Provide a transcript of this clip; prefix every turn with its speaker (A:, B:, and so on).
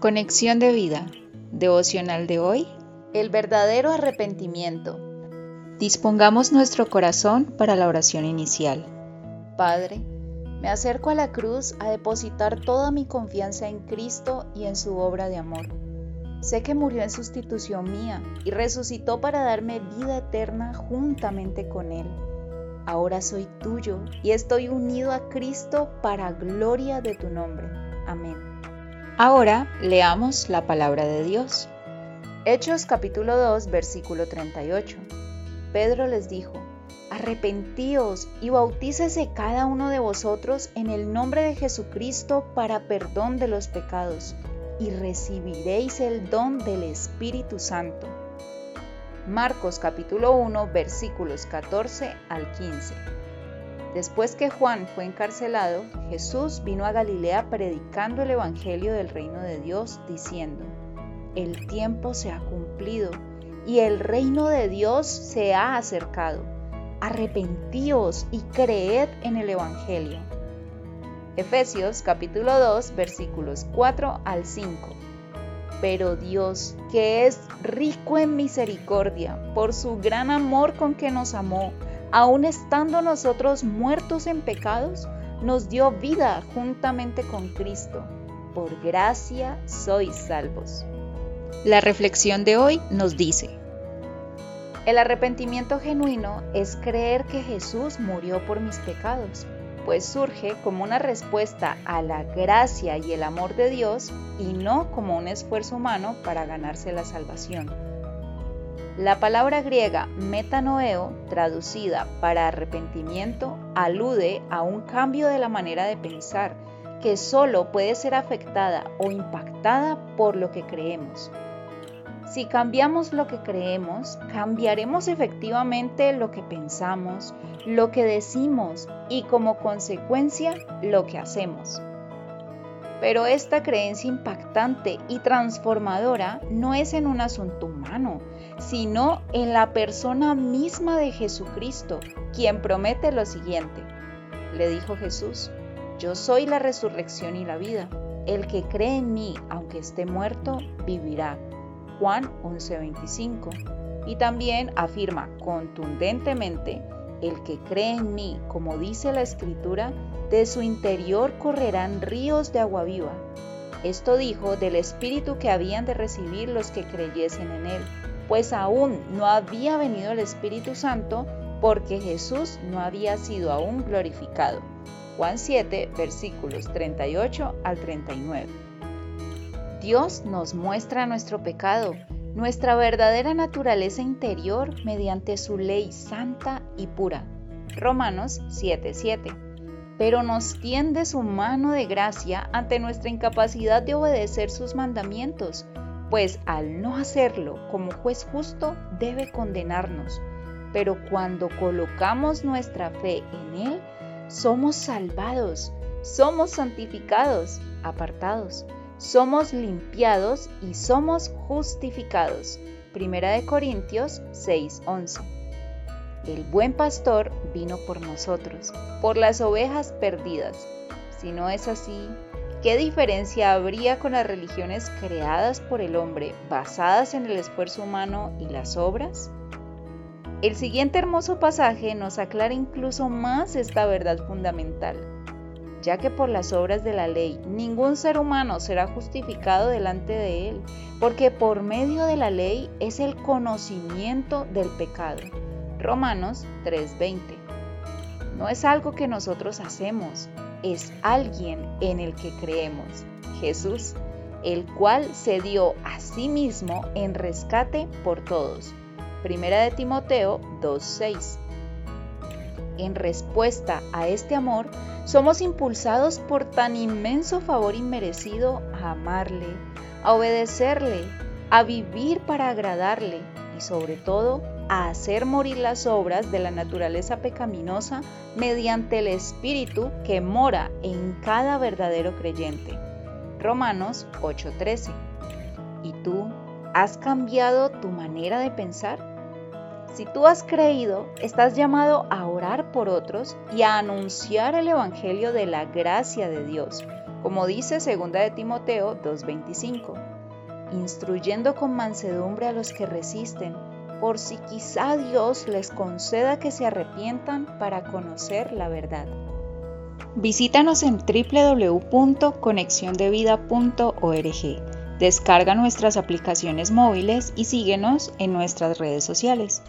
A: Conexión de vida. Devocional de hoy. El verdadero arrepentimiento. Dispongamos nuestro corazón para la oración inicial. Padre, me acerco a la cruz a depositar toda mi confianza en Cristo y en su obra de amor. Sé que murió en sustitución mía y resucitó para darme vida eterna juntamente con Él. Ahora soy tuyo y estoy unido a Cristo para gloria de tu nombre. Amén. Ahora leamos la palabra de Dios. Hechos capítulo 2 versículo 38. Pedro les dijo, Arrepentíos y bautícese cada uno de vosotros en el nombre de Jesucristo para perdón de los pecados, y recibiréis el don del Espíritu Santo. Marcos capítulo 1 versículos 14 al 15. Después que Juan fue encarcelado, Jesús vino a Galilea predicando el Evangelio del reino de Dios, diciendo, El tiempo se ha cumplido y el reino de Dios se ha acercado. Arrepentíos y creed en el Evangelio. Efesios capítulo 2 versículos 4 al 5. Pero Dios, que es rico en misericordia, por su gran amor con que nos amó, aun estando nosotros muertos en pecados, nos dio vida juntamente con Cristo. Por gracia sois salvos. La reflexión de hoy nos dice, el arrepentimiento genuino es creer que Jesús murió por mis pecados pues surge como una respuesta a la gracia y el amor de Dios y no como un esfuerzo humano para ganarse la salvación. La palabra griega metanoeo, traducida para arrepentimiento, alude a un cambio de la manera de pensar que solo puede ser afectada o impactada por lo que creemos. Si cambiamos lo que creemos, cambiaremos efectivamente lo que pensamos, lo que decimos y como consecuencia lo que hacemos. Pero esta creencia impactante y transformadora no es en un asunto humano, sino en la persona misma de Jesucristo, quien promete lo siguiente. Le dijo Jesús, yo soy la resurrección y la vida. El que cree en mí, aunque esté muerto, vivirá. Juan 11:25. Y también afirma contundentemente, el que cree en mí, como dice la escritura, de su interior correrán ríos de agua viva. Esto dijo del Espíritu que habían de recibir los que creyesen en Él, pues aún no había venido el Espíritu Santo porque Jesús no había sido aún glorificado. Juan 7, versículos 38 al 39. Dios nos muestra nuestro pecado, nuestra verdadera naturaleza interior mediante su ley santa y pura. Romanos 7:7. Pero nos tiende su mano de gracia ante nuestra incapacidad de obedecer sus mandamientos, pues al no hacerlo como juez justo debe condenarnos. Pero cuando colocamos nuestra fe en Él, somos salvados, somos santificados, apartados somos limpiados y somos justificados. Primera de Corintios 6:11. El buen pastor vino por nosotros, por las ovejas perdidas. Si no es así, ¿qué diferencia habría con las religiones creadas por el hombre, basadas en el esfuerzo humano y las obras? El siguiente hermoso pasaje nos aclara incluso más esta verdad fundamental ya que por las obras de la ley ningún ser humano será justificado delante de él, porque por medio de la ley es el conocimiento del pecado. Romanos 3:20. No es algo que nosotros hacemos, es alguien en el que creemos, Jesús, el cual se dio a sí mismo en rescate por todos. Primera de Timoteo 2:6. En respuesta a este amor, somos impulsados por tan inmenso favor inmerecido a amarle, a obedecerle, a vivir para agradarle y sobre todo a hacer morir las obras de la naturaleza pecaminosa mediante el Espíritu que mora en cada verdadero creyente. Romanos 8:13. ¿Y tú has cambiado tu manera de pensar? Si tú has creído, estás llamado a orar por otros y a anunciar el Evangelio de la gracia de Dios, como dice 2 de Timoteo 2:25, instruyendo con mansedumbre a los que resisten, por si quizá Dios les conceda que se arrepientan para conocer la verdad. Visítanos en www.conexiondevida.org. Descarga nuestras aplicaciones móviles y síguenos en nuestras redes sociales.